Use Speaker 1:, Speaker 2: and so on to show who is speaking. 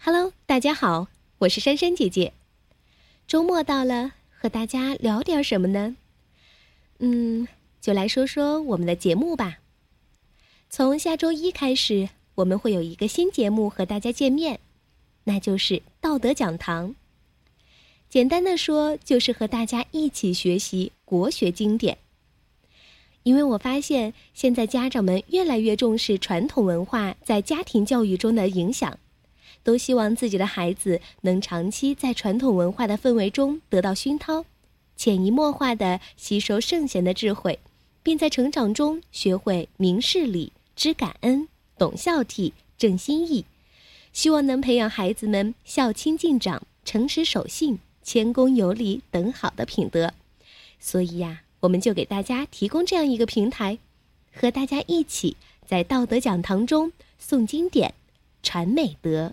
Speaker 1: Hello，大家好，我是珊珊姐姐。周末到了，和大家聊点什么呢？嗯，就来说说我们的节目吧。从下周一开始，我们会有一个新节目和大家见面，那就是道德讲堂。简单的说，就是和大家一起学习国学经典。因为我发现，现在家长们越来越重视传统文化在家庭教育中的影响，都希望自己的孩子能长期在传统文化的氛围中得到熏陶，潜移默化的吸收圣贤的智慧，并在成长中学会明事理、知感恩、懂孝悌、正心意，希望能培养孩子们孝亲敬长、诚实守信、谦恭有礼等好的品德。所以呀。我们就给大家提供这样一个平台，和大家一起在道德讲堂中诵经典、传美德。